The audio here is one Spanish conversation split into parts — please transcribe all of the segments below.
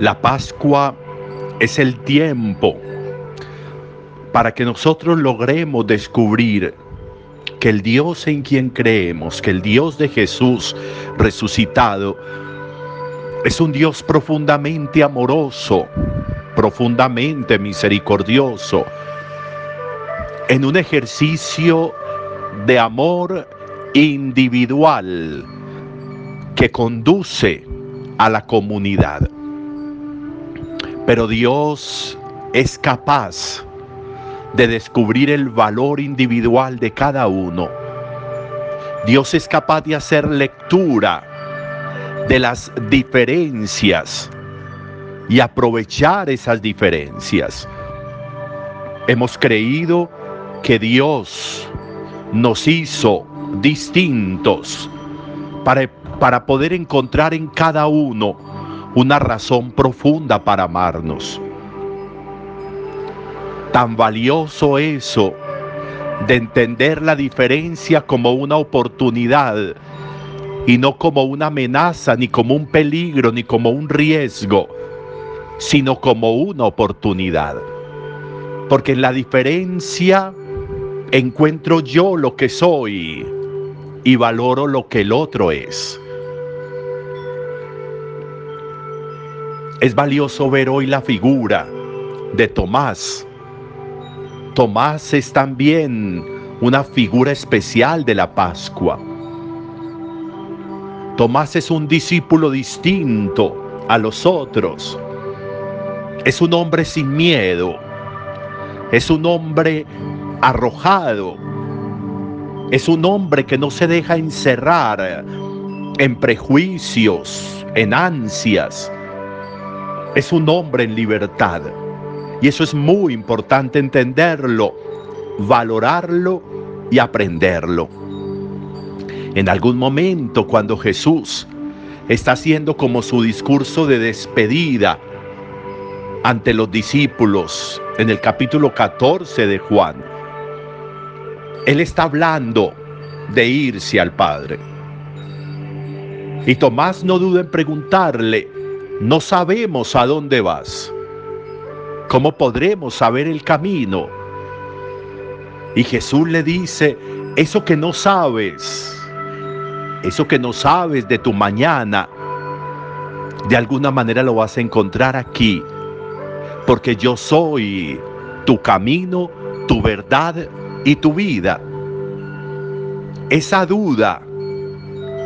La Pascua es el tiempo para que nosotros logremos descubrir que el Dios en quien creemos, que el Dios de Jesús resucitado, es un Dios profundamente amoroso, profundamente misericordioso, en un ejercicio de amor individual que conduce a la comunidad. Pero Dios es capaz de descubrir el valor individual de cada uno. Dios es capaz de hacer lectura de las diferencias y aprovechar esas diferencias. Hemos creído que Dios nos hizo distintos para, para poder encontrar en cada uno una razón profunda para amarnos tan valioso eso de entender la diferencia como una oportunidad y no como una amenaza, ni como un peligro, ni como un riesgo, sino como una oportunidad. Porque en la diferencia encuentro yo lo que soy y valoro lo que el otro es. Es valioso ver hoy la figura de Tomás, Tomás es también una figura especial de la Pascua. Tomás es un discípulo distinto a los otros. Es un hombre sin miedo. Es un hombre arrojado. Es un hombre que no se deja encerrar en prejuicios, en ansias. Es un hombre en libertad. Y eso es muy importante entenderlo, valorarlo y aprenderlo. En algún momento cuando Jesús está haciendo como su discurso de despedida ante los discípulos en el capítulo 14 de Juan, Él está hablando de irse al Padre. Y Tomás no duda en preguntarle, no sabemos a dónde vas. ¿Cómo podremos saber el camino? Y Jesús le dice, eso que no sabes, eso que no sabes de tu mañana, de alguna manera lo vas a encontrar aquí, porque yo soy tu camino, tu verdad y tu vida. Esa duda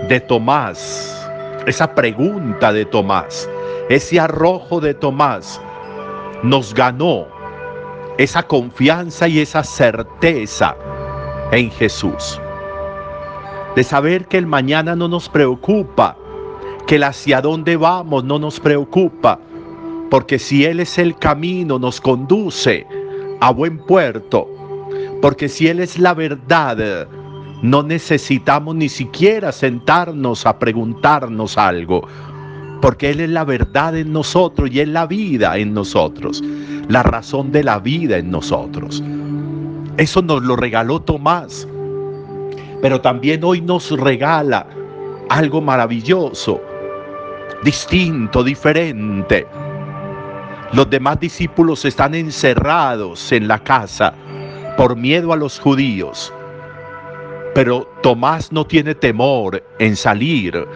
de Tomás, esa pregunta de Tomás, ese arrojo de Tomás, nos ganó esa confianza y esa certeza en Jesús. De saber que el mañana no nos preocupa, que el hacia dónde vamos no nos preocupa, porque si Él es el camino, nos conduce a buen puerto, porque si Él es la verdad, no necesitamos ni siquiera sentarnos a preguntarnos algo, porque Él es la verdad en nosotros y es la vida en nosotros, la razón de la vida en nosotros. Eso nos lo regaló Tomás, pero también hoy nos regala algo maravilloso, distinto, diferente. Los demás discípulos están encerrados en la casa por miedo a los judíos, pero Tomás no tiene temor en salir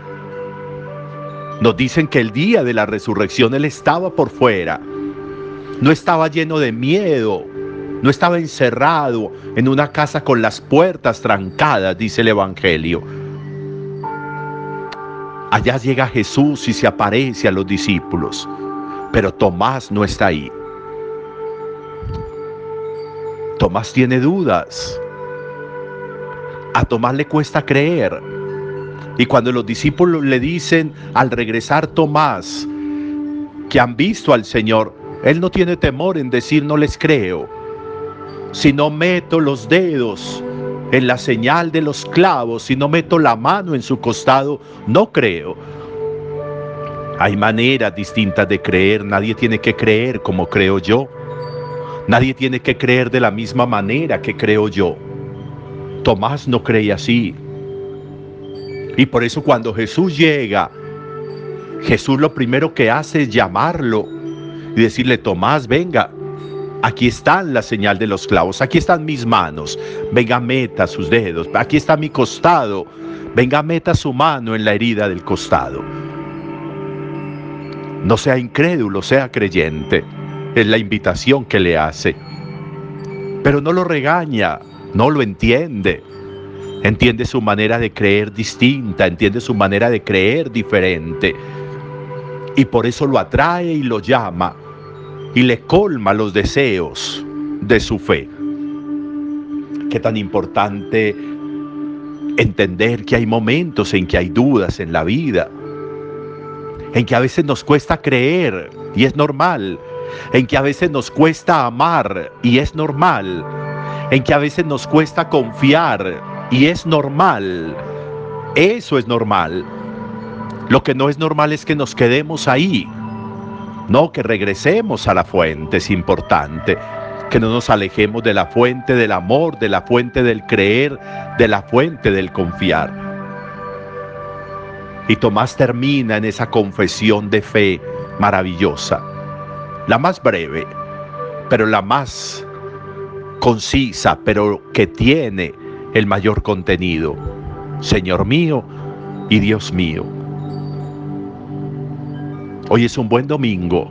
nos dicen que el día de la resurrección Él estaba por fuera. No estaba lleno de miedo. No estaba encerrado en una casa con las puertas trancadas, dice el Evangelio. Allá llega Jesús y se aparece a los discípulos, pero Tomás no está ahí. Tomás tiene dudas. A Tomás le cuesta creer. Y cuando los discípulos le dicen al regresar Tomás que han visto al Señor, él no tiene temor en decir no les creo. Si no meto los dedos en la señal de los clavos, si no meto la mano en su costado, no creo. Hay maneras distintas de creer, nadie tiene que creer como creo yo. Nadie tiene que creer de la misma manera que creo yo. Tomás no cree así. Y por eso cuando Jesús llega Jesús lo primero que hace es llamarlo y decirle, Tomás, venga, aquí está la señal de los clavos, aquí están mis manos, venga, meta sus dedos, aquí está mi costado, venga, meta su mano en la herida del costado. No sea incrédulo, sea creyente, es la invitación que le hace. Pero no lo regaña, no lo entiende. Entiende su manera de creer distinta, entiende su manera de creer diferente. Y por eso lo atrae y lo llama y le colma los deseos de su fe. Qué tan importante entender que hay momentos en que hay dudas en la vida, en que a veces nos cuesta creer y es normal, en que a veces nos cuesta amar y es normal, en que a veces nos cuesta confiar y es normal. Eso es normal. Lo que no es normal es que nos quedemos ahí. No, que regresemos a la fuente es importante. Que no nos alejemos de la fuente del amor, de la fuente del creer, de la fuente del confiar. Y Tomás termina en esa confesión de fe maravillosa. La más breve, pero la más concisa, pero que tiene el mayor contenido. Señor mío y Dios mío. Hoy es un buen domingo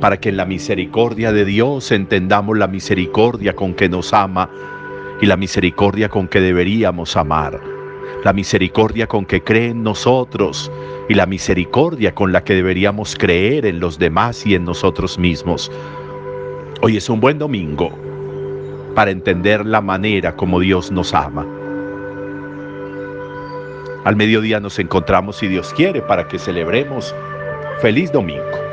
para que en la misericordia de Dios entendamos la misericordia con que nos ama y la misericordia con que deberíamos amar, la misericordia con que cree en nosotros y la misericordia con la que deberíamos creer en los demás y en nosotros mismos. Hoy es un buen domingo para entender la manera como Dios nos ama. Al mediodía nos encontramos, si Dios quiere, para que celebremos Feliz domingo.